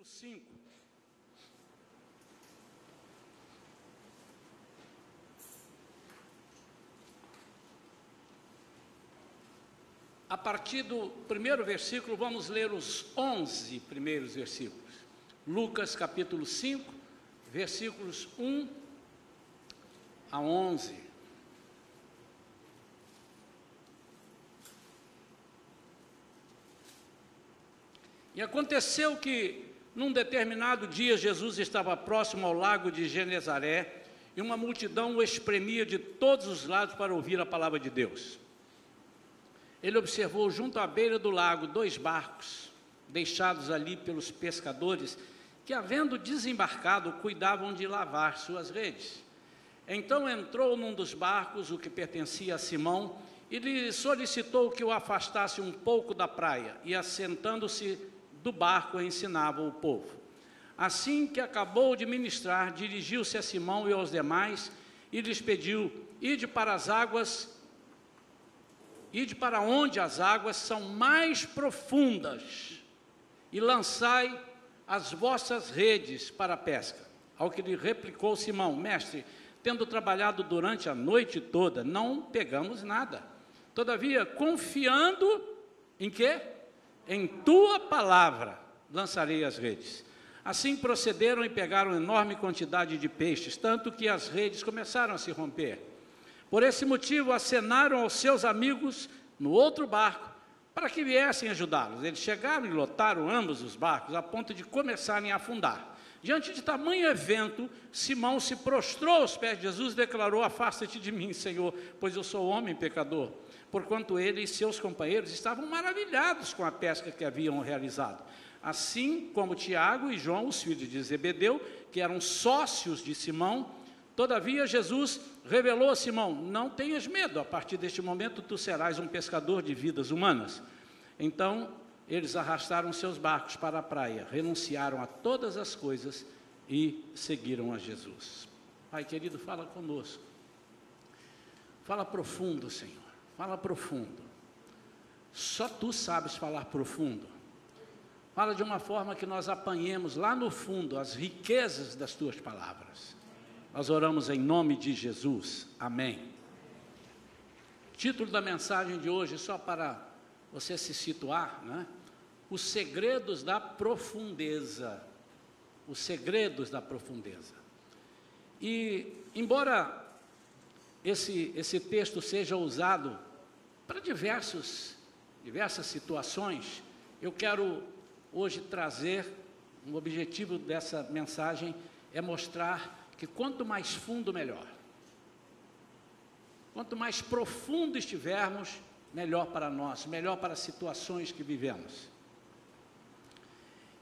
capítulo 5. A partir do primeiro versículo, vamos ler os 11 primeiros versículos. Lucas capítulo 5, versículos 1 a 11. E aconteceu que, num determinado dia, Jesus estava próximo ao lago de Genezaré e uma multidão o espremia de todos os lados para ouvir a palavra de Deus. Ele observou junto à beira do lago dois barcos, deixados ali pelos pescadores, que, havendo desembarcado, cuidavam de lavar suas redes. Então entrou num dos barcos, o que pertencia a Simão, e lhe solicitou que o afastasse um pouco da praia, e assentando-se do barco ensinava o povo. Assim que acabou de ministrar, dirigiu-se a Simão e aos demais e lhes pediu: Ide para as águas, ide para onde as águas são mais profundas e lançai as vossas redes para a pesca. Ao que lhe replicou Simão: Mestre, tendo trabalhado durante a noite toda, não pegamos nada. Todavia, confiando em quê? Em tua palavra lançarei as redes. Assim procederam e pegaram enorme quantidade de peixes, tanto que as redes começaram a se romper. Por esse motivo, acenaram aos seus amigos no outro barco para que viessem ajudá-los. Eles chegaram e lotaram ambos os barcos a ponto de começarem a afundar. Diante de tamanho evento, Simão se prostrou aos pés de Jesus e declarou: Afasta-te de mim, Senhor, pois eu sou homem pecador porquanto ele e seus companheiros estavam maravilhados com a pesca que haviam realizado. Assim como Tiago e João, os filhos de Zebedeu, que eram sócios de Simão, todavia Jesus revelou a Simão: Não tenhas medo, a partir deste momento tu serás um pescador de vidas humanas. Então eles arrastaram seus barcos para a praia, renunciaram a todas as coisas e seguiram a Jesus. Pai querido, fala conosco. Fala profundo, Senhor. Fala profundo. Só tu sabes falar profundo. Fala de uma forma que nós apanhemos lá no fundo as riquezas das tuas palavras. Nós oramos em nome de Jesus. Amém. Título da mensagem de hoje, só para você se situar, né? Os segredos da profundeza. Os segredos da profundeza. E, embora esse, esse texto seja usado para diversos, diversas situações, eu quero hoje trazer, um objetivo dessa mensagem é mostrar que quanto mais fundo, melhor. Quanto mais profundo estivermos, melhor para nós, melhor para as situações que vivemos.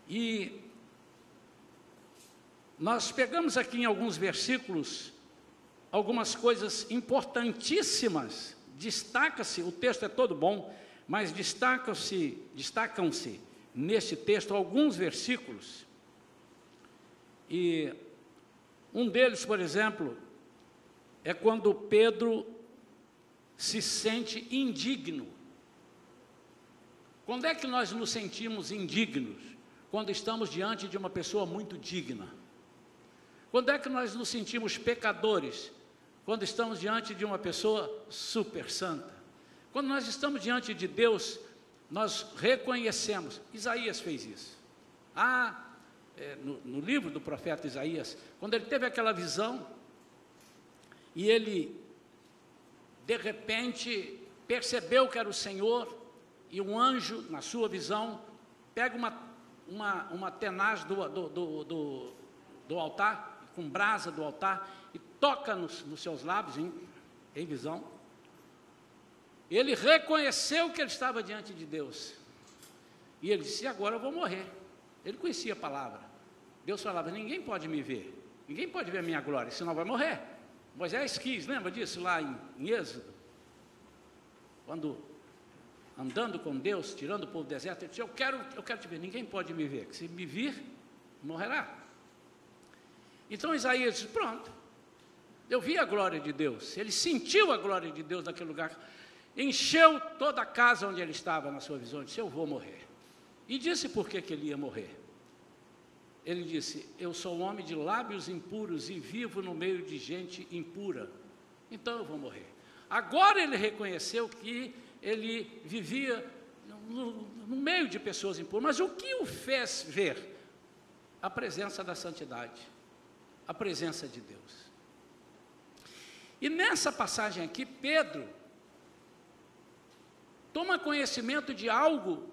E nós pegamos aqui em alguns versículos algumas coisas importantíssimas destaca-se, o texto é todo bom, mas destacam-se destacam neste texto alguns versículos. E um deles, por exemplo, é quando Pedro se sente indigno. Quando é que nós nos sentimos indignos? Quando estamos diante de uma pessoa muito digna. Quando é que nós nos sentimos pecadores? Quando estamos diante de uma pessoa super santa. Quando nós estamos diante de Deus, nós reconhecemos. Isaías fez isso. Ah, é, no, no livro do profeta Isaías, quando ele teve aquela visão, e ele, de repente, percebeu que era o Senhor, e um anjo, na sua visão, pega uma, uma, uma tenaz do, do, do, do, do altar, com brasa do altar, toca nos, nos seus lábios, em, em visão. Ele reconheceu que ele estava diante de Deus. E ele disse: Agora eu vou morrer. Ele conhecia a palavra. Deus falava: Ninguém pode me ver. Ninguém pode ver a minha glória, senão vai morrer. Moisés quis, lembra disso lá em, em Êxodo? Quando andando com Deus, tirando o povo do deserto, ele disse: Eu quero, eu quero te ver. Ninguém pode me ver. Se me vir, morrerá. Então Isaías disse: Pronto, eu vi a glória de Deus, ele sentiu a glória de Deus naquele lugar, encheu toda a casa onde ele estava na sua visão, disse: Eu vou morrer. E disse por que, que ele ia morrer. ele disse: Eu sou um homem de lábios impuros e vivo no meio de gente impura, então eu vou morrer. Agora ele reconheceu que ele vivia no, no meio de pessoas impuras, mas o que o fez ver? A presença da santidade, a presença de Deus. E nessa passagem aqui, Pedro toma conhecimento de algo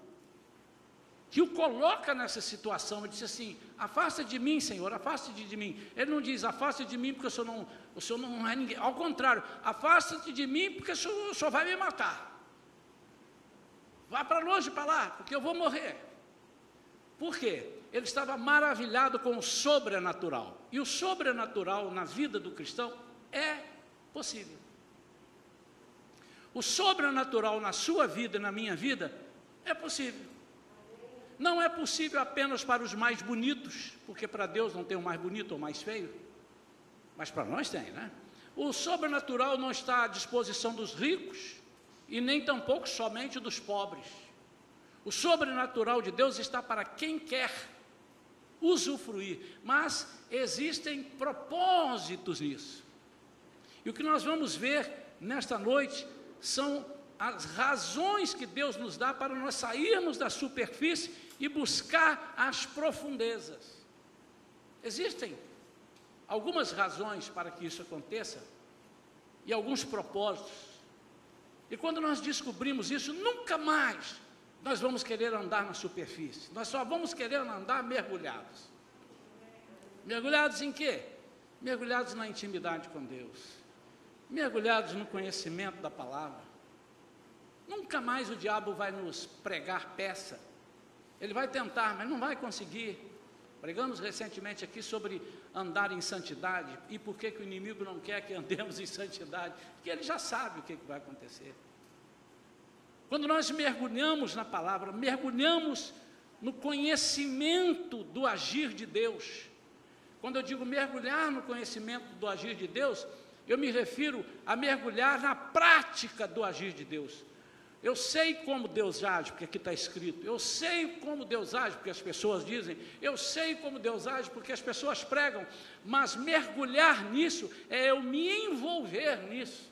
que o coloca nessa situação. Ele diz assim: afasta de mim, Senhor, afasta de, de mim. Ele não diz, afasta de mim porque o Senhor não, o senhor não é ninguém. Ao contrário, afasta-te de mim porque o senhor, o senhor vai me matar. Vá para longe para lá, porque eu vou morrer. Por quê? Ele estava maravilhado com o sobrenatural. E o sobrenatural na vida do cristão é possível. O sobrenatural na sua vida e na minha vida é possível. Não é possível apenas para os mais bonitos, porque para Deus não tem o mais bonito ou mais feio, mas para nós tem, né? O sobrenatural não está à disposição dos ricos e nem tampouco somente dos pobres. O sobrenatural de Deus está para quem quer usufruir, mas existem propósitos nisso. E o que nós vamos ver nesta noite são as razões que Deus nos dá para nós sairmos da superfície e buscar as profundezas. Existem algumas razões para que isso aconteça e alguns propósitos. E quando nós descobrimos isso, nunca mais nós vamos querer andar na superfície. Nós só vamos querer andar mergulhados. Mergulhados em quê? Mergulhados na intimidade com Deus. Mergulhados no conhecimento da palavra. Nunca mais o diabo vai nos pregar peça ele vai tentar, mas não vai conseguir. Pregamos recentemente aqui sobre andar em santidade e por que, que o inimigo não quer que andemos em santidade, porque ele já sabe o que, que vai acontecer. Quando nós mergulhamos na palavra, mergulhamos no conhecimento do agir de Deus. Quando eu digo mergulhar no conhecimento do agir de Deus, eu me refiro a mergulhar na prática do agir de Deus. Eu sei como Deus age, porque aqui está escrito. Eu sei como Deus age, porque as pessoas dizem. Eu sei como Deus age, porque as pessoas pregam. Mas mergulhar nisso é eu me envolver nisso.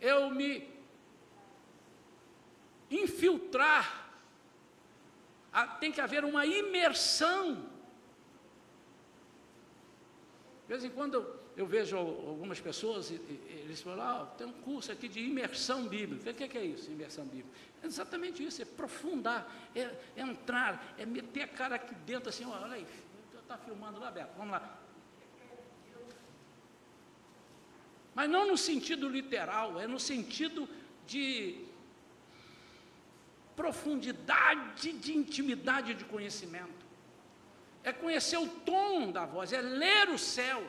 Eu me infiltrar. Ah, tem que haver uma imersão. De vez em quando eu vejo algumas pessoas, eles falam, ah, tem um curso aqui de imersão bíblica. O que é, é isso, imersão bíblica? É exatamente isso, é aprofundar, é, é entrar, é meter a cara aqui dentro assim, olha aí, está filmando lá, Beto, vamos lá. Mas não no sentido literal, é no sentido de profundidade de intimidade de conhecimento. É conhecer o tom da voz, é ler o céu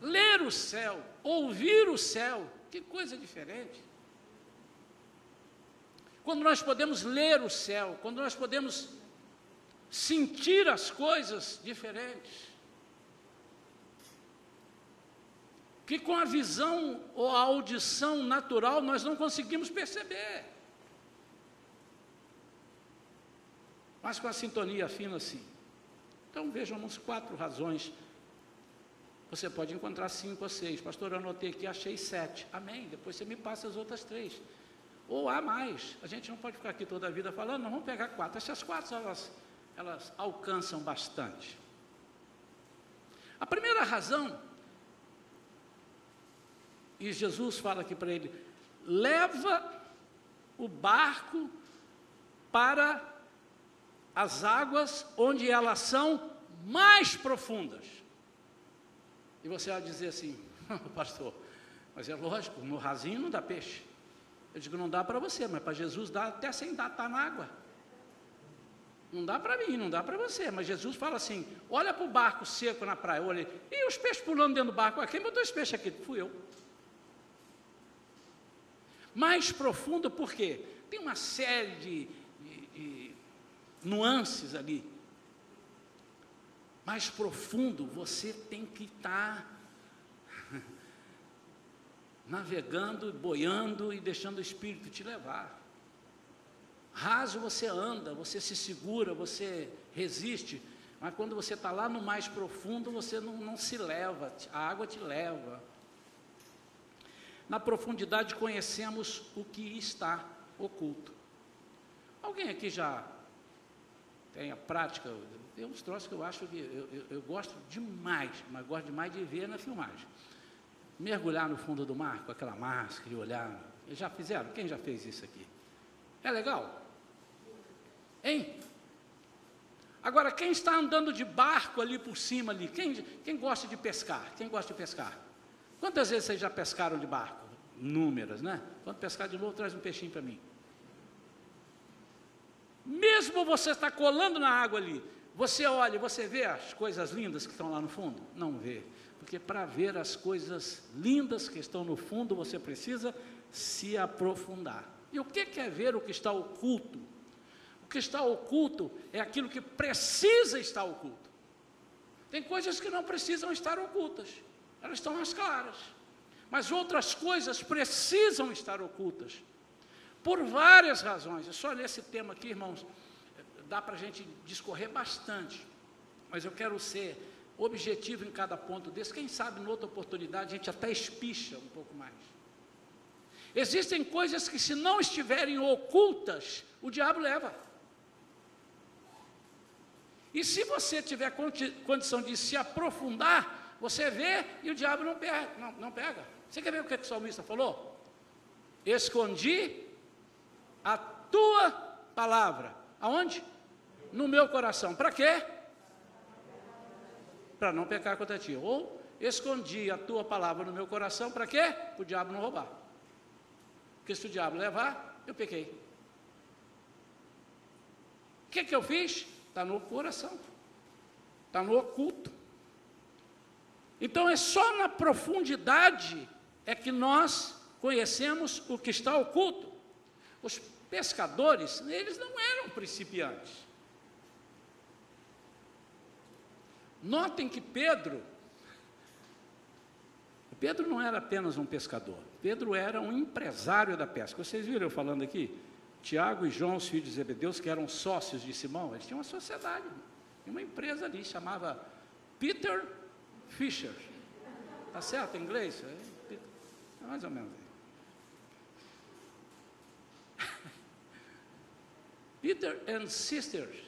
ler o céu, ouvir o céu, que coisa diferente. Quando nós podemos ler o céu, quando nós podemos sentir as coisas diferentes. Que com a visão ou a audição natural nós não conseguimos perceber. Mas com a sintonia fina, sim. Então vejamos quatro razões você pode encontrar cinco ou seis. Pastor, eu anotei aqui, achei sete. Amém. Depois você me passa as outras três. Ou há mais. A gente não pode ficar aqui toda a vida falando, não, vamos pegar quatro. Essas quatro, elas, elas alcançam bastante. A primeira razão, e Jesus fala aqui para ele, leva o barco para as águas onde elas são mais profundas. E você vai dizer assim, pastor, mas é lógico, no rasinho não dá peixe. Eu digo, não dá para você, mas para Jesus dá até sem dar, está na água. Não dá para mim, não dá para você. Mas Jesus fala assim: olha para o barco seco na praia, olha, e os peixes pulando dentro do barco. Quem botou esse peixe aqui? Fui eu. Mais profundo, por quê? Tem uma série de, de, de nuances ali mais profundo, você tem que estar navegando, boiando e deixando o Espírito te levar. Raso você anda, você se segura, você resiste, mas quando você está lá no mais profundo, você não, não se leva, a água te leva. Na profundidade conhecemos o que está oculto. Alguém aqui já tem a prática? Tem uns troços que eu acho que eu, eu, eu gosto demais, mas gosto demais de ver na filmagem. Mergulhar no fundo do mar com aquela máscara e olhar. Já fizeram? Quem já fez isso aqui? É legal? Hein? Agora, quem está andando de barco ali por cima ali? Quem, quem gosta de pescar? Quem gosta de pescar? Quantas vezes vocês já pescaram de barco? Númeras, né? Quando pescar de novo, traz um peixinho para mim. Mesmo você está colando na água ali, você olha, você vê as coisas lindas que estão lá no fundo? Não vê. Porque para ver as coisas lindas que estão no fundo, você precisa se aprofundar. E o que é ver o que está oculto? O que está oculto é aquilo que precisa estar oculto. Tem coisas que não precisam estar ocultas, elas estão às claras. Mas outras coisas precisam estar ocultas, por várias razões. É só nesse tema aqui, irmãos, dá para a gente discorrer bastante, mas eu quero ser objetivo em cada ponto desse. Quem sabe, em outra oportunidade, a gente até espicha um pouco mais. Existem coisas que, se não estiverem ocultas, o diabo leva. E se você tiver condição de se aprofundar, você vê e o diabo não pega. Não, não pega. Você quer ver o que, que o salmista falou? Escondi a tua palavra. Aonde? No meu coração. Para quê? Para não pecar contra ti. Ou escondi a tua palavra no meu coração, para quê? Para o diabo não roubar. Porque se o diabo levar, eu pequei. O que, que eu fiz? Está no coração, está no oculto. Então é só na profundidade é que nós conhecemos o que está oculto. Os pescadores, eles não eram principiantes. Notem que Pedro, Pedro não era apenas um pescador, Pedro era um empresário da pesca. Vocês viram eu falando aqui? Tiago e João, os filhos de Zebedeus, que eram sócios de Simão, eles tinham uma sociedade, uma empresa ali, chamava Peter Fisher. Está certo em inglês? É, é mais ou menos. Peter and sisters,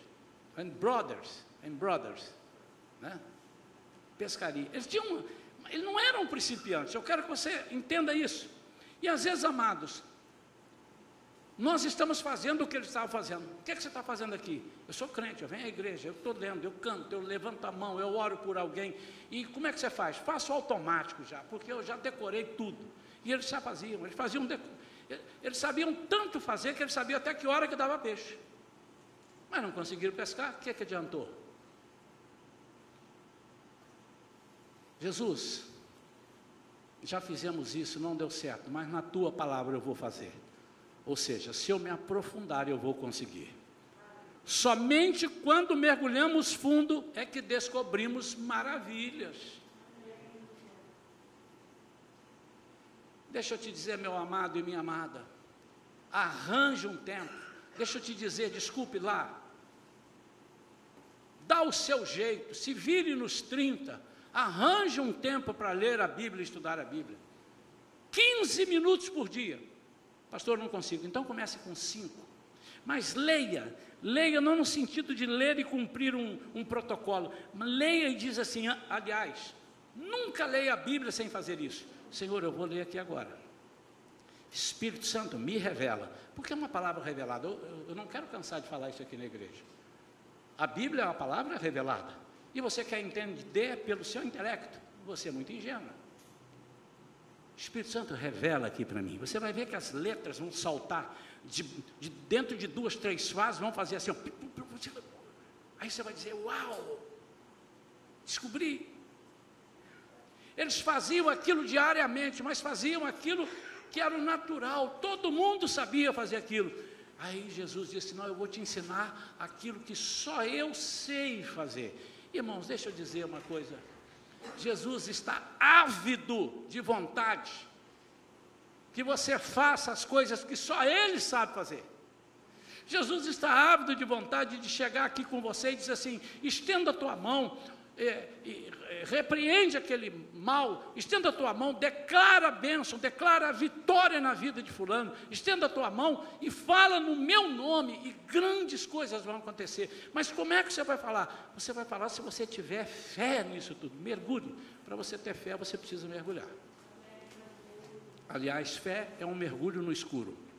and brothers, and brothers, né? Pescaria. Eles tinham, eles não eram principiantes. Eu quero que você entenda isso. E às vezes, amados, nós estamos fazendo o que ele estava fazendo. O que, é que você está fazendo aqui? Eu sou crente, eu venho à igreja, eu estou lendo, eu canto, eu levanto a mão, eu oro por alguém. E como é que você faz? Faço automático já, porque eu já decorei tudo. E eles já faziam, eles faziam. Eles sabiam tanto fazer que eles sabiam até que hora que dava peixe. Mas não conseguiram pescar, o que, é que adiantou? Jesus, já fizemos isso, não deu certo, mas na tua palavra eu vou fazer. Ou seja, se eu me aprofundar, eu vou conseguir. Somente quando mergulhamos fundo é que descobrimos maravilhas. Deixa eu te dizer, meu amado e minha amada, arranje um tempo. Deixa eu te dizer, desculpe lá. Dá o seu jeito, se vire nos 30, arranje um tempo para ler a Bíblia e estudar a Bíblia. 15 minutos por dia. Pastor, não consigo. Então comece com cinco. Mas leia, leia não no sentido de ler e cumprir um, um protocolo. Leia e diz assim, aliás, nunca leia a Bíblia sem fazer isso. Senhor, eu vou ler aqui agora. Espírito Santo, me revela. Porque é uma palavra revelada. Eu, eu, eu não quero cansar de falar isso aqui na igreja. A Bíblia é uma palavra revelada. E você quer entender pelo seu intelecto. Você é muito ingênuo. Espírito Santo revela aqui para mim. Você vai ver que as letras vão saltar de, de dentro de duas, três fases, vão fazer assim. Aí você vai dizer: Uau! Descobri. Eles faziam aquilo diariamente, mas faziam aquilo que era o natural. Todo mundo sabia fazer aquilo. Aí Jesus disse: Não, eu vou te ensinar aquilo que só eu sei fazer. Irmãos, deixa eu dizer uma coisa. Jesus está ávido de vontade que você faça as coisas que só Ele sabe fazer. Jesus está ávido de vontade de chegar aqui com você e dizer assim: estenda a tua mão, é, é, repreende aquele mal, estenda a tua mão, declara a bênção, declara a vitória na vida de Fulano, estenda a tua mão e fala no meu nome, e grandes coisas vão acontecer. Mas como é que você vai falar? Você vai falar se você tiver fé nisso tudo, mergulhe. Para você ter fé, você precisa mergulhar. Aliás, fé é um mergulho no escuro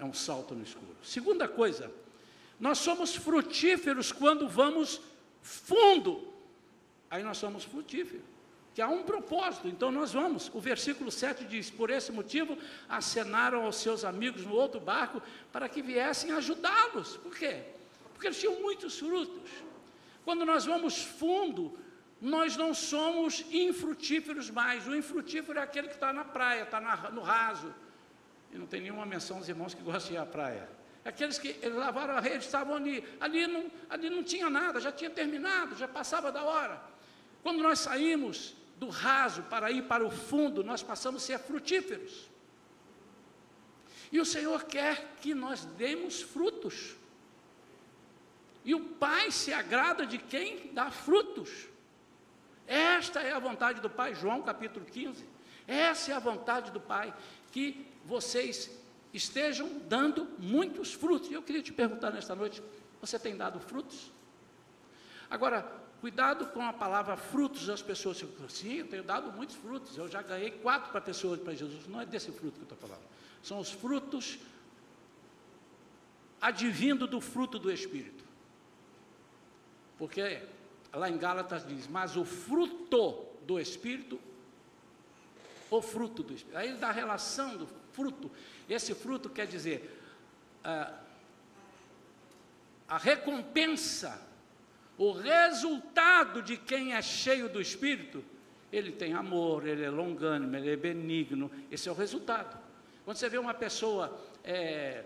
é um salto no escuro. Segunda coisa, nós somos frutíferos quando vamos fundo. Aí nós somos frutíferos. Que há um propósito, então nós vamos. O versículo 7 diz: Por esse motivo acenaram aos seus amigos no outro barco para que viessem ajudá-los. Por quê? Porque eles tinham muitos frutos. Quando nós vamos fundo, nós não somos infrutíferos mais. O infrutífero é aquele que está na praia, está no raso e não tem nenhuma menção aos irmãos que gostam de ir à praia. Aqueles que eles lavaram a rede estavam ali, ali não, ali não tinha nada, já tinha terminado, já passava da hora. Quando nós saímos do raso para ir para o fundo, nós passamos a ser frutíferos. E o Senhor quer que nós demos frutos. E o Pai se agrada de quem dá frutos. Esta é a vontade do Pai, João capítulo 15. Essa é a vontade do Pai, que vocês estejam dando muitos frutos. E eu queria te perguntar nesta noite: você tem dado frutos? Agora, cuidado com a palavra frutos das pessoas. Sim, eu tenho dado muitos frutos. Eu já ganhei quatro para pessoas para Jesus. Não é desse fruto que eu estou falando. São os frutos advindo do fruto do Espírito. Porque lá em Gálatas diz: Mas o fruto do Espírito, o fruto do Espírito. Aí ele dá a relação do fruto. Esse fruto quer dizer a, a recompensa, o resultado de quem é cheio do Espírito. Ele tem amor, ele é longânimo, ele é benigno. Esse é o resultado. Quando você vê uma pessoa é,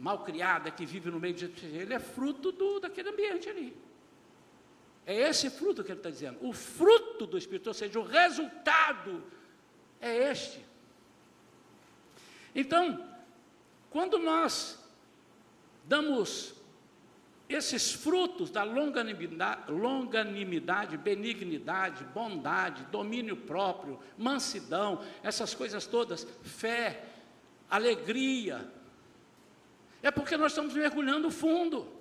mal criada que vive no meio de ele é fruto do, daquele ambiente ali. É esse fruto que ele está dizendo. O fruto do Espírito, ou seja, o resultado é este. Então, quando nós damos esses frutos da longanimidade, benignidade, bondade, domínio próprio, mansidão, essas coisas todas, fé, alegria, é porque nós estamos mergulhando fundo.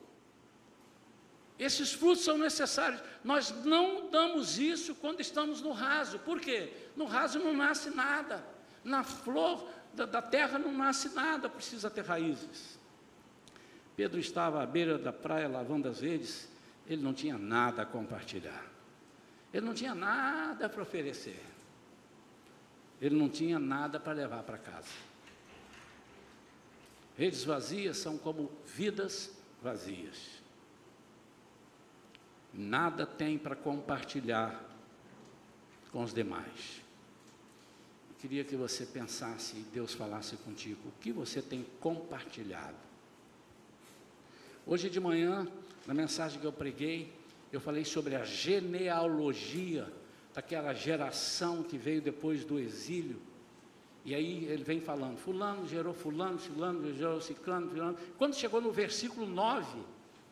Esses frutos são necessários. Nós não damos isso quando estamos no raso. Por quê? No raso não nasce nada. Na flor da terra não nasce nada, precisa ter raízes. Pedro estava à beira da praia lavando as redes, ele não tinha nada a compartilhar. Ele não tinha nada para oferecer. Ele não tinha nada para levar para casa. Redes vazias são como vidas vazias. Nada tem para compartilhar com os demais queria que você pensasse e Deus falasse contigo. O que você tem compartilhado? Hoje de manhã, na mensagem que eu preguei, eu falei sobre a genealogia daquela geração que veio depois do exílio. E aí ele vem falando, fulano gerou fulano, fulano gerou ciclano, fulano. Quando chegou no versículo 9,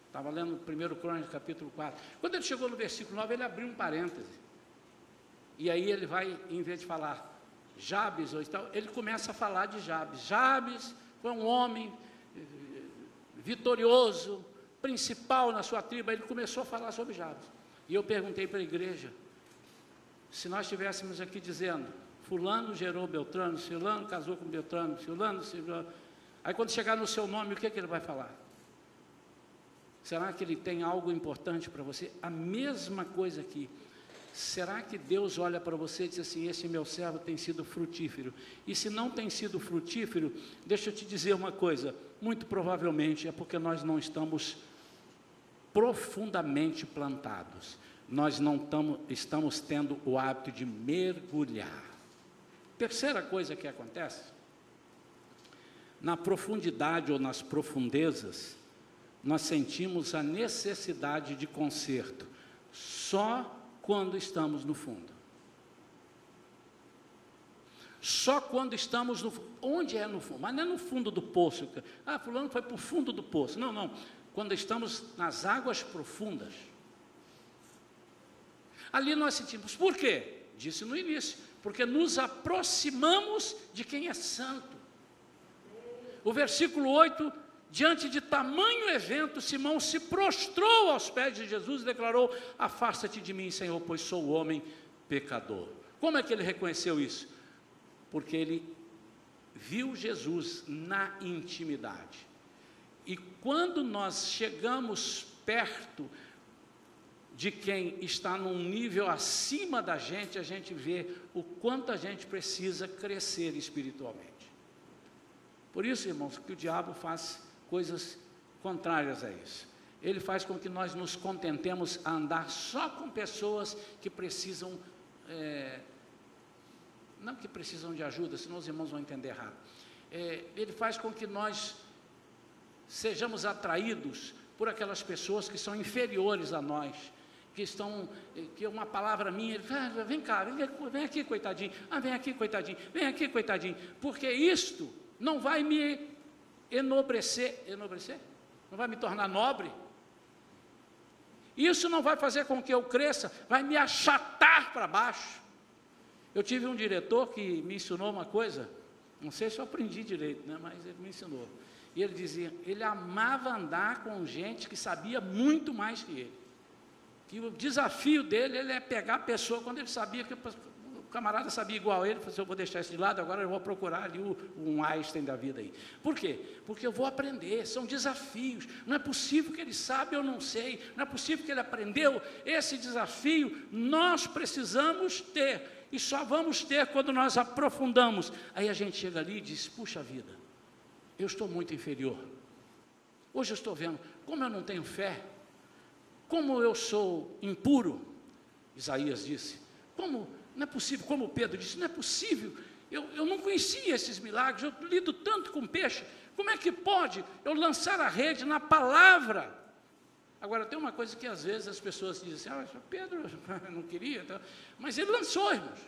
estava lendo o 1 Crônicas, capítulo 4. Quando ele chegou no versículo 9, ele abriu um parêntese. E aí ele vai, em vez de falar Jabes, ou tal, ele começa a falar de Jabes. Jabes foi um homem vitorioso, principal na sua tribo. Ele começou a falar sobre Jabes. E eu perguntei para a igreja, se nós estivéssemos aqui dizendo, fulano gerou Beltrano, fulano casou com Beltrano, fulano, fulano. Aí quando chegar no seu nome, o que, é que ele vai falar? Será que ele tem algo importante para você? A mesma coisa aqui. Será que Deus olha para você e diz assim: Esse meu servo tem sido frutífero? E se não tem sido frutífero, deixa eu te dizer uma coisa: muito provavelmente é porque nós não estamos profundamente plantados, nós não tamo, estamos tendo o hábito de mergulhar. Terceira coisa que acontece: na profundidade ou nas profundezas, nós sentimos a necessidade de conserto. Só quando estamos no fundo. só quando estamos no onde é no fundo, mas não é no fundo do poço. Ah, fulano foi para o fundo do poço. Não, não. Quando estamos nas águas profundas. Ali nós sentimos. Por quê? Disse no início. Porque nos aproximamos de quem é santo. O versículo 8 diante de tamanho evento, Simão se prostrou aos pés de Jesus e declarou: Afasta-te de mim, Senhor, pois sou homem pecador. Como é que ele reconheceu isso? porque ele viu Jesus na intimidade. E quando nós chegamos perto de quem está num nível acima da gente, a gente vê o quanto a gente precisa crescer espiritualmente. Por isso, irmãos, que o diabo faz coisas contrárias a isso. Ele faz com que nós nos contentemos a andar só com pessoas que precisam é, não que precisam de ajuda, senão os irmãos vão entender errado. É, ele faz com que nós sejamos atraídos por aquelas pessoas que são inferiores a nós, que estão, que é uma palavra minha, ele fala, ah, vem cá, vem, vem aqui, coitadinho, ah, vem aqui, coitadinho, vem aqui, coitadinho, porque isto não vai me enobrecer, enobrecer? Não vai me tornar nobre? Isso não vai fazer com que eu cresça, vai me achatar para baixo. Eu tive um diretor que me ensinou uma coisa, não sei se eu aprendi direito, né, mas ele me ensinou. E ele dizia, ele amava andar com gente que sabia muito mais que ele. Que o desafio dele ele é pegar a pessoa quando ele sabia que camarada sabia igual a ele, falou assim, eu vou deixar isso de lado, agora eu vou procurar ali o, um Einstein da vida aí. Por quê? Porque eu vou aprender, são desafios. Não é possível que ele sabe, eu não sei. Não é possível que ele aprendeu. Esse desafio nós precisamos ter e só vamos ter quando nós aprofundamos. Aí a gente chega ali e diz: puxa vida, eu estou muito inferior. Hoje eu estou vendo como eu não tenho fé, como eu sou impuro. Isaías disse: como não é possível, como Pedro disse, não é possível. Eu, eu não conhecia esses milagres, eu lido tanto com peixe. Como é que pode eu lançar a rede na palavra? Agora, tem uma coisa que às vezes as pessoas dizem assim, ah, Pedro não queria, então, mas ele lançou, irmãos.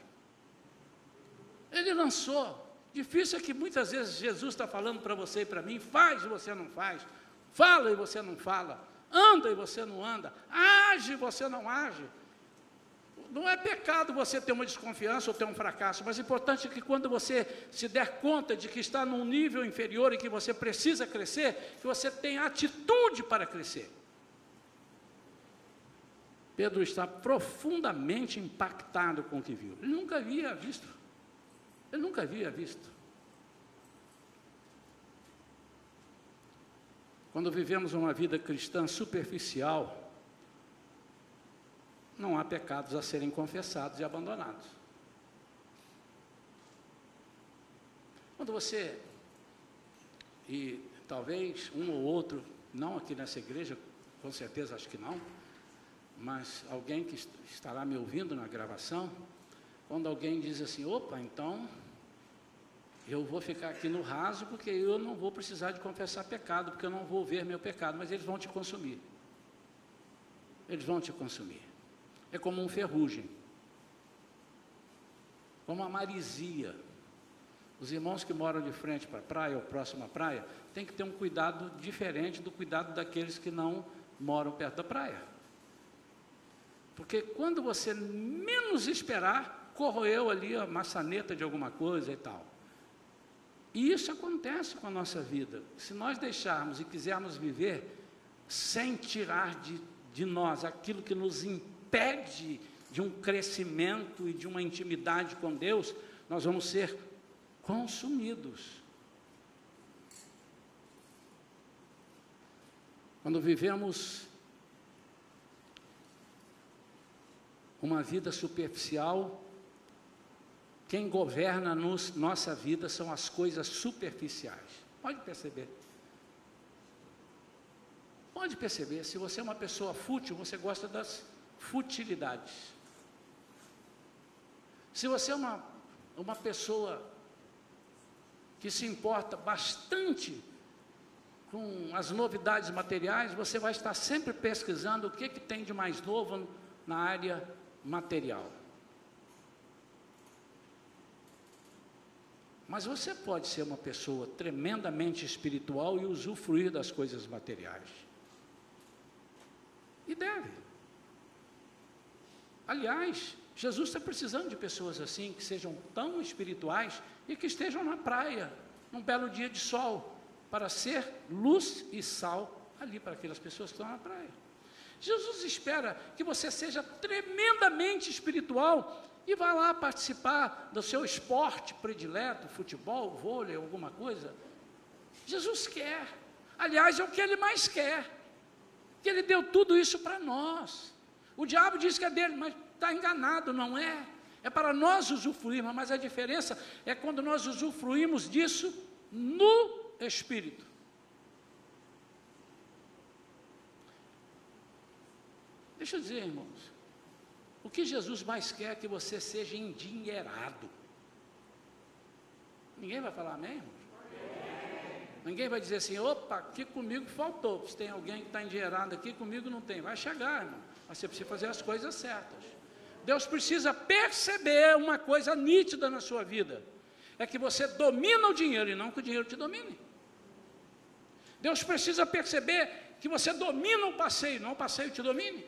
Ele lançou. Difícil é que muitas vezes Jesus está falando para você e para mim, faz e você não faz, fala e você não fala, anda e você não anda, age e você não age. Não é pecado você ter uma desconfiança ou ter um fracasso, mas o importante é que quando você se der conta de que está num nível inferior e que você precisa crescer, que você tenha atitude para crescer. Pedro está profundamente impactado com o que viu. Ele nunca havia visto. Ele nunca havia visto. Quando vivemos uma vida cristã superficial, não há pecados a serem confessados e abandonados. Quando você, e talvez um ou outro, não aqui nessa igreja, com certeza acho que não, mas alguém que estará me ouvindo na gravação, quando alguém diz assim: opa, então eu vou ficar aqui no raso porque eu não vou precisar de confessar pecado, porque eu não vou ver meu pecado, mas eles vão te consumir. Eles vão te consumir. É como um ferrugem, como a marisia. Os irmãos que moram de frente para a praia ou próximo à praia têm que ter um cuidado diferente do cuidado daqueles que não moram perto da praia. Porque quando você menos esperar, corroeu ali a maçaneta de alguma coisa e tal. E isso acontece com a nossa vida. Se nós deixarmos e quisermos viver sem tirar de, de nós aquilo que nos impede de um crescimento e de uma intimidade com Deus, nós vamos ser consumidos. Quando vivemos uma vida superficial. Quem governa nos, nossa vida são as coisas superficiais. Pode perceber. Pode perceber, se você é uma pessoa fútil, você gosta das futilidades. Se você é uma, uma pessoa que se importa bastante com as novidades materiais, você vai estar sempre pesquisando o que, que tem de mais novo na área material. Mas você pode ser uma pessoa tremendamente espiritual e usufruir das coisas materiais. E deve. Aliás, Jesus está precisando de pessoas assim, que sejam tão espirituais e que estejam na praia, num belo dia de sol, para ser luz e sal ali para aquelas pessoas que estão na praia. Jesus espera que você seja tremendamente espiritual e vá lá participar do seu esporte predileto, futebol, vôlei, alguma coisa. Jesus quer. Aliás, é o que ele mais quer. Que ele deu tudo isso para nós. O diabo diz que é dele, mas está enganado, não é? É para nós usufruirmos, mas a diferença é quando nós usufruímos disso no Espírito. Deixa eu dizer, irmãos, o que Jesus mais quer é que você seja endinheirado. Ninguém vai falar amém, irmãos? Ninguém vai dizer assim, opa, aqui comigo faltou. Se tem alguém que está endinheirado aqui, comigo não tem. Vai chegar, irmão. Mas você precisa fazer as coisas certas. Deus precisa perceber uma coisa nítida na sua vida. É que você domina o dinheiro e não que o dinheiro te domine. Deus precisa perceber que você domina o passeio, não o passeio te domine.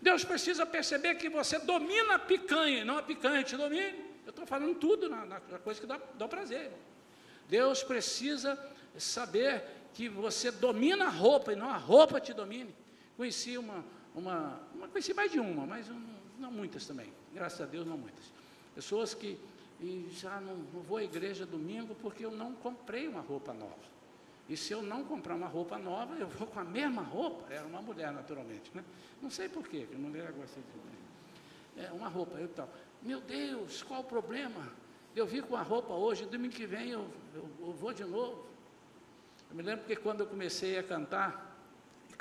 Deus precisa perceber que você domina a picanha, e não a picanha te domine. Eu estou falando tudo na, na, coisa que dá, dá prazer. Deus precisa saber que você domina a roupa e não a roupa te domine. Conheci uma, uma, uma conheci mais de uma, mas não, não muitas também. Graças a Deus, não muitas. Pessoas que já não, não vou à igreja domingo porque eu não comprei uma roupa nova. E se eu não comprar uma roupa nova, eu vou com a mesma roupa. Era uma mulher, naturalmente. Né? Não sei porquê, que mulher gosta de. É, uma roupa, eu tal. Meu Deus, qual o problema? Eu vi com a roupa hoje, domingo que vem eu, eu, eu vou de novo. Eu me lembro que quando eu comecei a cantar,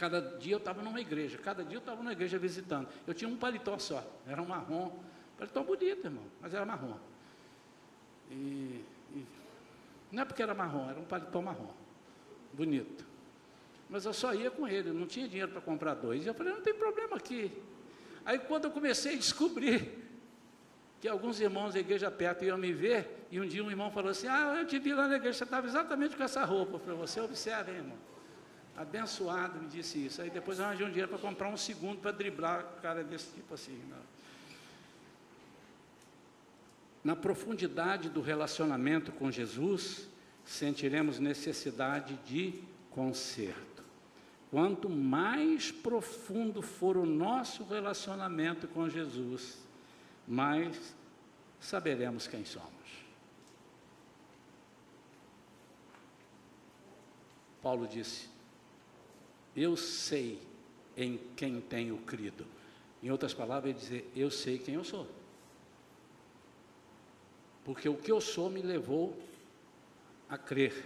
cada dia eu estava numa igreja, cada dia eu estava numa igreja visitando. Eu tinha um paletó só, era um marrom, paletó bonito, irmão, mas era marrom. E, e não é porque era marrom, era um paletó marrom bonito. Mas eu só ia com ele, não tinha dinheiro para comprar dois. E eu falei, não tem problema aqui. Aí quando eu comecei a descobrir que alguns irmãos da igreja perto iam me ver, e um dia um irmão falou assim, ah, eu te vi lá na igreja, você estava exatamente com essa roupa. Eu falei, você observa, hein, irmão. Abençoado me disse isso. Aí depois eu arranjei um dinheiro para comprar um segundo para driblar cara desse tipo assim. Né? Na profundidade do relacionamento com Jesus, sentiremos necessidade de conserto. Quanto mais profundo for o nosso relacionamento com Jesus, mais saberemos quem somos. Paulo disse: Eu sei em quem tenho crido. Em outras palavras, ele dizer: Eu sei quem eu sou. Porque o que eu sou me levou a crer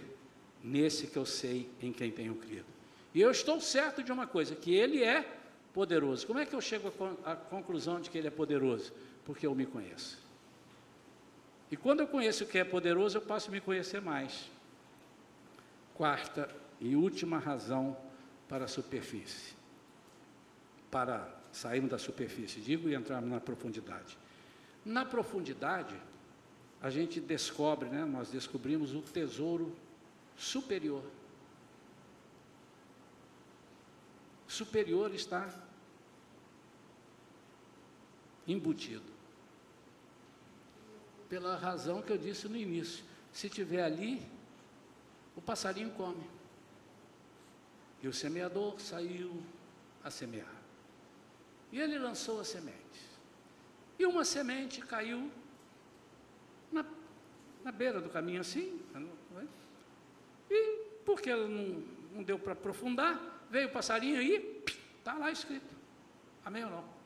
nesse que eu sei em quem tenho crido. E eu estou certo de uma coisa, que Ele é poderoso. Como é que eu chego à conclusão de que Ele é poderoso? Porque eu me conheço. E quando eu conheço o que é poderoso, eu passo a me conhecer mais. Quarta e última razão para a superfície. Para sairmos da superfície, digo, e entrarmos na profundidade. Na profundidade, a gente descobre, né, nós descobrimos o tesouro superior. Superior está embutido. Pela razão que eu disse no início. Se tiver ali, o passarinho come. E o semeador saiu a semear. E ele lançou as sementes. E uma semente caiu na, na beira do caminho assim. É? E porque ela não, não deu para aprofundar, veio o passarinho aí, está lá escrito. Amém ou não?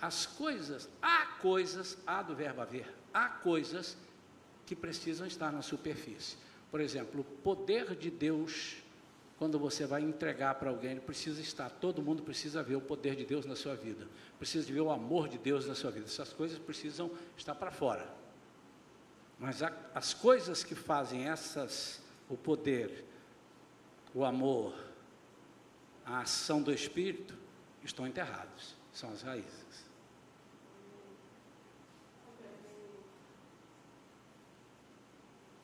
As coisas, há coisas, há do verbo haver, há coisas que precisam estar na superfície. Por exemplo, o poder de Deus quando você vai entregar para alguém, precisa estar, todo mundo precisa ver o poder de Deus na sua vida, precisa ver o amor de Deus na sua vida. Essas coisas precisam estar para fora. Mas a, as coisas que fazem essas, o poder, o amor, a ação do Espírito, estão enterrados, são as raízes.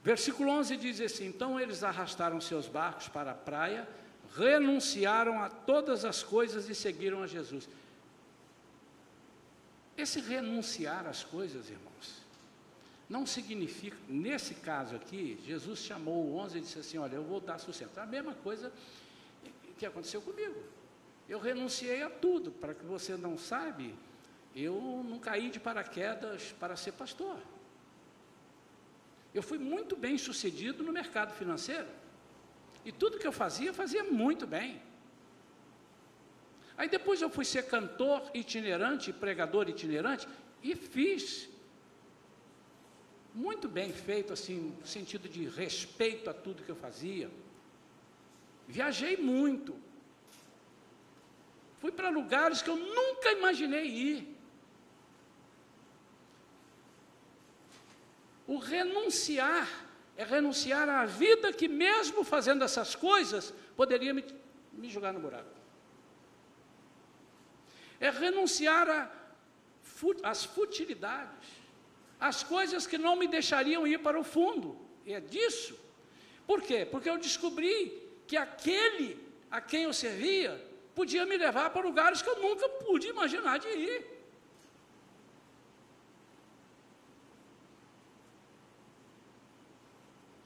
Versículo 11 diz assim: Então eles arrastaram seus barcos para a praia, renunciaram a todas as coisas e seguiram a Jesus. Esse renunciar às coisas, irmãos, não significa, nesse caso aqui, Jesus chamou o 11 e disse assim: Olha, eu vou dar sustento. A mesma coisa que aconteceu comigo. Eu renunciei a tudo, para que você não sabe, eu não caí de paraquedas para ser pastor. Eu fui muito bem sucedido no mercado financeiro. E tudo que eu fazia, eu fazia muito bem. Aí depois eu fui ser cantor itinerante, pregador itinerante, e fiz muito bem feito, assim, no sentido de respeito a tudo que eu fazia. Viajei muito. Fui para lugares que eu nunca imaginei ir. O renunciar é renunciar à vida que, mesmo fazendo essas coisas, poderia me, me jogar no buraco. É renunciar às futilidades, às coisas que não me deixariam ir para o fundo. E é disso. Por quê? Porque eu descobri que aquele a quem eu servia podia me levar para lugares que eu nunca pude imaginar de ir.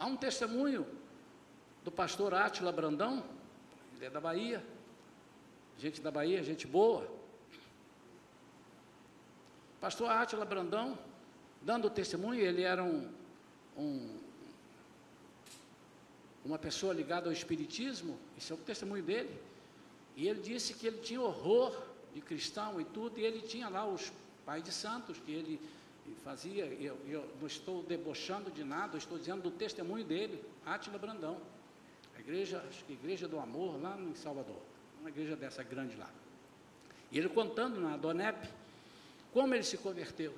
Há um testemunho do pastor Átila Brandão, ele é da Bahia, gente da Bahia, gente boa. Pastor Átila Brandão, dando testemunho, ele era um, um, uma pessoa ligada ao Espiritismo, esse é o testemunho dele, e ele disse que ele tinha horror de cristão e tudo, e ele tinha lá os pais de santos, que ele e fazia, eu, eu não estou debochando de nada, estou dizendo do testemunho dele, Átila Brandão, a igreja, acho que Igreja do Amor, lá em Salvador, uma igreja dessa grande lá. E ele contando na Donep, como ele se converteu.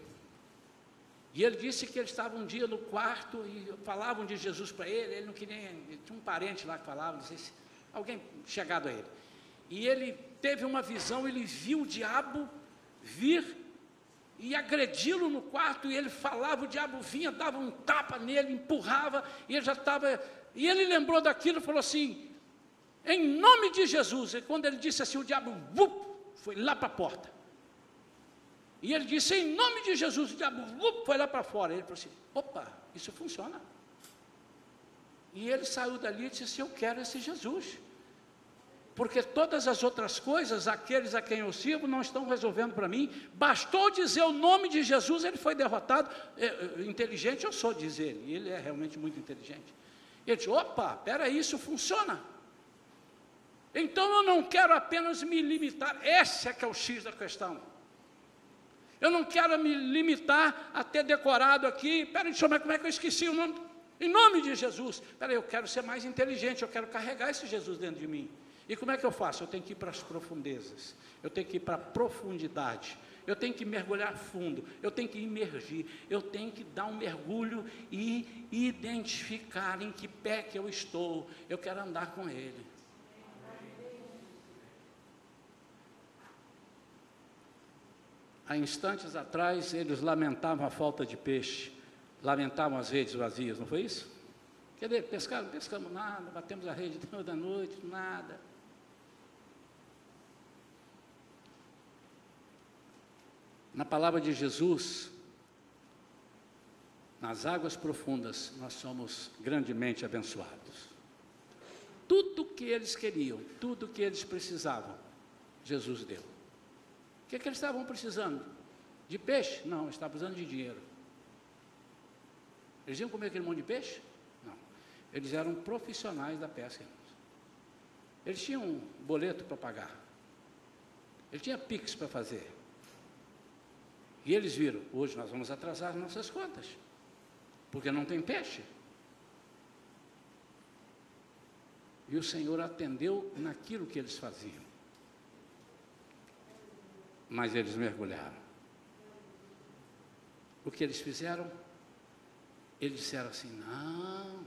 E ele disse que ele estava um dia no quarto e falavam de Jesus para ele, ele não queria, ele tinha um parente lá que falava, não sei se, alguém chegado a ele. E ele teve uma visão, ele viu o diabo vir e agredi-lo no quarto, e ele falava, o diabo vinha, dava um tapa nele, empurrava, e ele já estava. E ele lembrou daquilo e falou assim: em nome de Jesus. E quando ele disse assim, o diabo vup, foi lá para a porta. E ele disse, em nome de Jesus, o diabo vup, foi lá para fora. Ele falou assim: opa, isso funciona. E ele saiu dali e disse assim: Eu quero esse Jesus porque todas as outras coisas, aqueles a quem eu sirvo, não estão resolvendo para mim. Bastou dizer o nome de Jesus, ele foi derrotado. É, é, inteligente eu sou, diz ele, e ele é realmente muito inteligente. Ele disse: opa, peraí, isso funciona. Então eu não quero apenas me limitar, esse é que é o X da questão. Eu não quero me limitar a ter decorado aqui, peraí, deixa eu ver como é que eu esqueci o nome. Em nome de Jesus. Peraí, eu quero ser mais inteligente, eu quero carregar esse Jesus dentro de mim. E como é que eu faço? Eu tenho que ir para as profundezas, eu tenho que ir para a profundidade, eu tenho que mergulhar fundo, eu tenho que imergir, eu tenho que dar um mergulho e identificar em que pé que eu estou, eu quero andar com Ele. Há instantes atrás, eles lamentavam a falta de peixe, lamentavam as redes vazias, não foi isso? Quer dizer, pescaram, pescamos nada, batemos a rede toda noite, nada. Na palavra de Jesus, nas águas profundas, nós somos grandemente abençoados. Tudo que eles queriam, tudo que eles precisavam, Jesus deu. O que, é que eles estavam precisando? De peixe? Não, estavam precisando de dinheiro. Eles iam comer aquele monte de peixe? Não. Eles eram profissionais da pesca. Eles tinham um boleto para pagar. Ele tinha Pix para fazer. E eles viram, hoje nós vamos atrasar nossas contas, porque não tem peixe. E o Senhor atendeu naquilo que eles faziam. Mas eles mergulharam. O que eles fizeram? Eles disseram assim: não,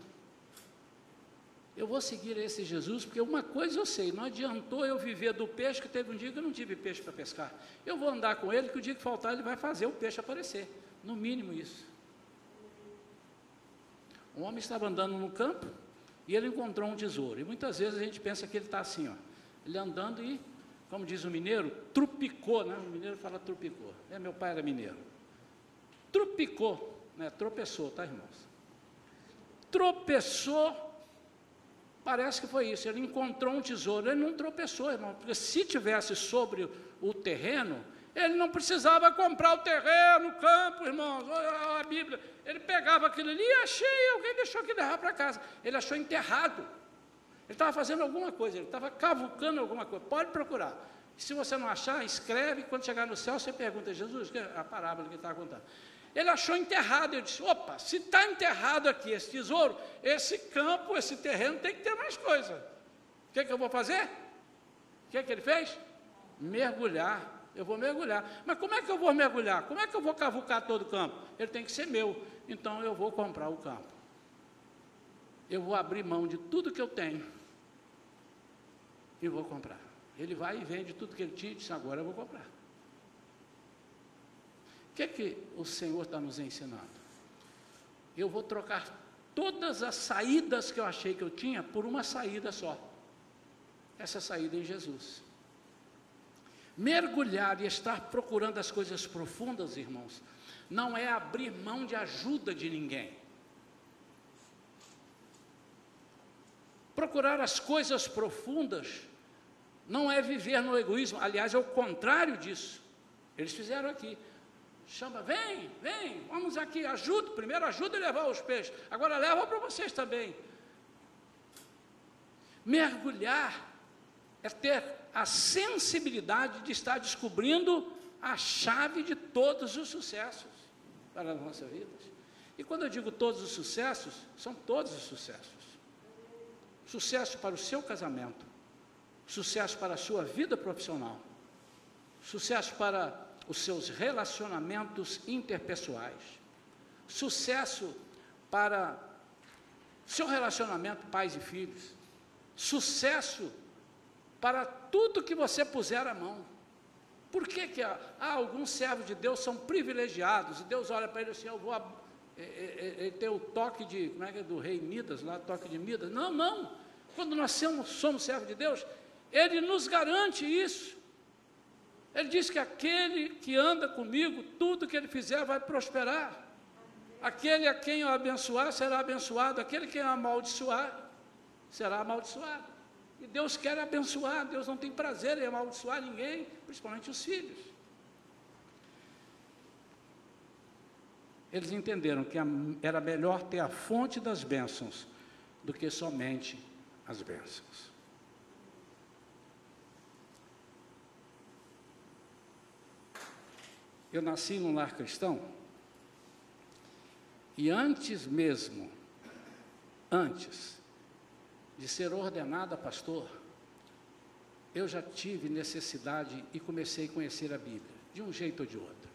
eu vou seguir esse Jesus, porque uma coisa eu sei, não adiantou eu viver do peixe, que teve um dia que eu não tive peixe para pescar. Eu vou andar com ele, que o dia que faltar ele vai fazer o peixe aparecer. No mínimo isso. Um homem estava andando no campo e ele encontrou um tesouro. E muitas vezes a gente pensa que ele está assim, ó, ele andando e, como diz o mineiro, trupicou, né? O mineiro fala trupicou. É, meu pai era mineiro. Trupicou, né? Tropeçou, tá, irmãos? Tropeçou Parece que foi isso. Ele encontrou um tesouro. Ele não tropeçou, irmão, porque se tivesse sobre o terreno, ele não precisava comprar o terreno, o campo, irmãos, a Bíblia. Ele pegava aquilo ali e achei, alguém deixou aquilo levar para casa. Ele achou enterrado. Ele estava fazendo alguma coisa, ele estava cavucando alguma coisa. Pode procurar. Se você não achar, escreve, quando chegar no céu, você pergunta, Jesus, que é a parábola que ele estava contando. Ele achou enterrado. Eu disse: opa, se está enterrado aqui esse tesouro, esse campo, esse terreno tem que ter mais coisa. O que, que eu vou fazer? O que, que ele fez? Mergulhar. Eu vou mergulhar. Mas como é que eu vou mergulhar? Como é que eu vou cavucar todo o campo? Ele tem que ser meu. Então eu vou comprar o campo. Eu vou abrir mão de tudo que eu tenho e vou comprar. Ele vai e vende tudo que ele tinha e diz: agora eu vou comprar que, é que o Senhor está nos ensinando? Eu vou trocar todas as saídas que eu achei que eu tinha por uma saída só. Essa saída em Jesus. Mergulhar e estar procurando as coisas profundas, irmãos, não é abrir mão de ajuda de ninguém. Procurar as coisas profundas não é viver no egoísmo, aliás, é o contrário disso. Eles fizeram aqui chama, vem, vem, vamos aqui, ajuda, primeiro ajuda a levar os peixes, agora leva para vocês também. Mergulhar é ter a sensibilidade de estar descobrindo a chave de todos os sucessos para as nossas vidas. E quando eu digo todos os sucessos, são todos os sucessos. Sucesso para o seu casamento, sucesso para a sua vida profissional, sucesso para os seus relacionamentos interpessoais. Sucesso para seu relacionamento pais e filhos. Sucesso para tudo que você puser a mão. Por que, que ah, alguns servos de Deus são privilegiados? E Deus olha para ele assim, eu vou. Ele tem o toque de, como é que é, do rei Midas, lá, toque de Midas. Não, não. Quando nós somos, somos servos de Deus, Ele nos garante isso. Ele diz que aquele que anda comigo, tudo que ele fizer vai prosperar. Aquele a quem eu abençoar será abençoado, aquele que eu amaldiçoar será amaldiçoado. E Deus quer abençoar, Deus não tem prazer em amaldiçoar ninguém, principalmente os filhos. Eles entenderam que era melhor ter a fonte das bênçãos do que somente as bênçãos. Eu nasci num lar cristão e antes mesmo, antes de ser ordenada pastor, eu já tive necessidade e comecei a conhecer a Bíblia, de um jeito ou de outro.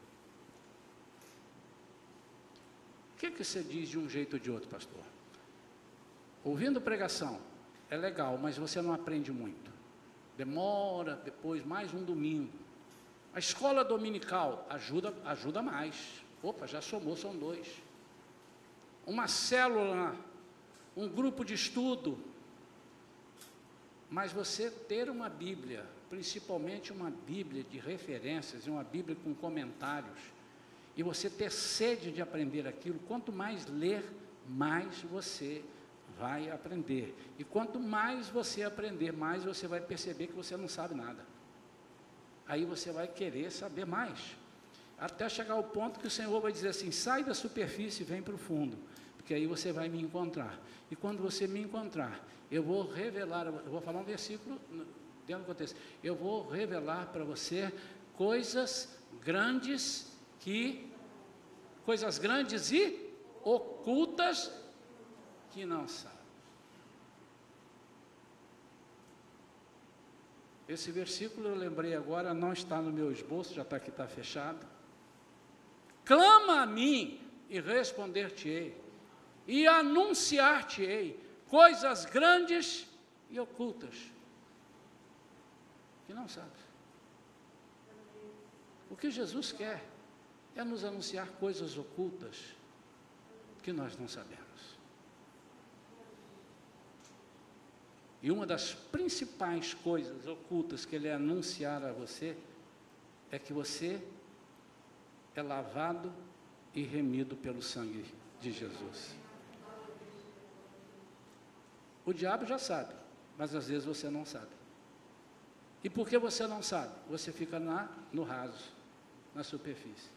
O que, que você diz de um jeito ou de outro, pastor? Ouvindo pregação é legal, mas você não aprende muito. Demora depois mais um domingo a escola dominical ajuda, ajuda mais. Opa, já somou, são dois. Uma célula, um grupo de estudo. Mas você ter uma Bíblia, principalmente uma Bíblia de referências, uma Bíblia com comentários, e você ter sede de aprender aquilo, quanto mais ler, mais você vai aprender. E quanto mais você aprender, mais você vai perceber que você não sabe nada aí você vai querer saber mais. Até chegar ao ponto que o Senhor vai dizer assim: sai da superfície e vem para o fundo, porque aí você vai me encontrar. E quando você me encontrar, eu vou revelar, eu vou falar um versículo dentro do contexto, eu vou revelar para você coisas grandes que, coisas grandes e ocultas que não sabe. Esse versículo eu lembrei agora, não está no meu esboço, já está aqui, está fechado. Clama a mim e responder-te-ei, e anunciar-te-ei coisas grandes e ocultas, que não sabes. O que Jesus quer é nos anunciar coisas ocultas que nós não sabemos. E uma das principais coisas ocultas que ele anunciar a você é que você é lavado e remido pelo sangue de Jesus. O diabo já sabe, mas às vezes você não sabe. E por que você não sabe? Você fica na, no raso, na superfície.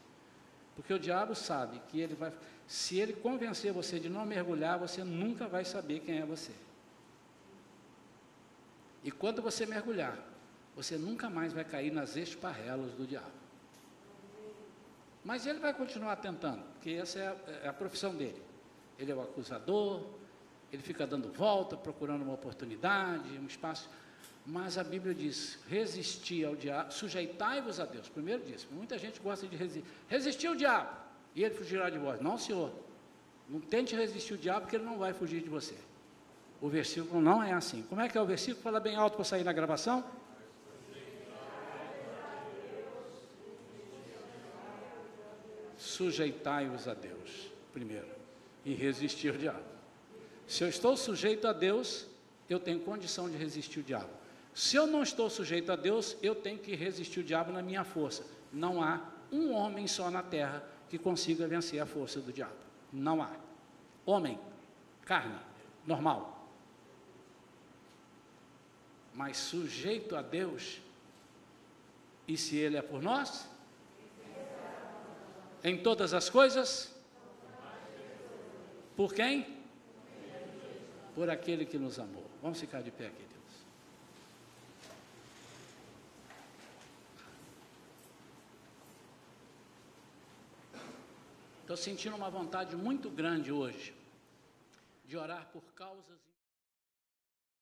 Porque o diabo sabe que ele vai, se ele convencer você de não mergulhar, você nunca vai saber quem é você. E quando você mergulhar, você nunca mais vai cair nas esparrelas do diabo. Mas ele vai continuar tentando, porque essa é a, é a profissão dele. Ele é o acusador, ele fica dando volta, procurando uma oportunidade, um espaço. Mas a Bíblia diz: resistir ao diabo, sujeitai-vos a Deus. Primeiro diz, muita gente gosta de resistir. Resistir ao diabo, e ele fugirá de vós. Não, senhor. Não tente resistir ao diabo, porque ele não vai fugir de você. O versículo não é assim. Como é que é o versículo? Fala bem alto para sair na gravação. Sujeitai-vos a Deus, primeiro, e resistir ao diabo. Se eu estou sujeito a Deus, eu tenho condição de resistir o diabo. Se eu não estou sujeito a Deus, eu tenho que resistir o diabo na minha força. Não há um homem só na terra que consiga vencer a força do diabo. Não há. Homem, carne, normal. Mas sujeito a Deus, e se Ele é por nós? Em todas as coisas? Por quem? Por aquele que nos amou. Vamos ficar de pé aqui, Deus. Estou sentindo uma vontade muito grande hoje de orar por causas.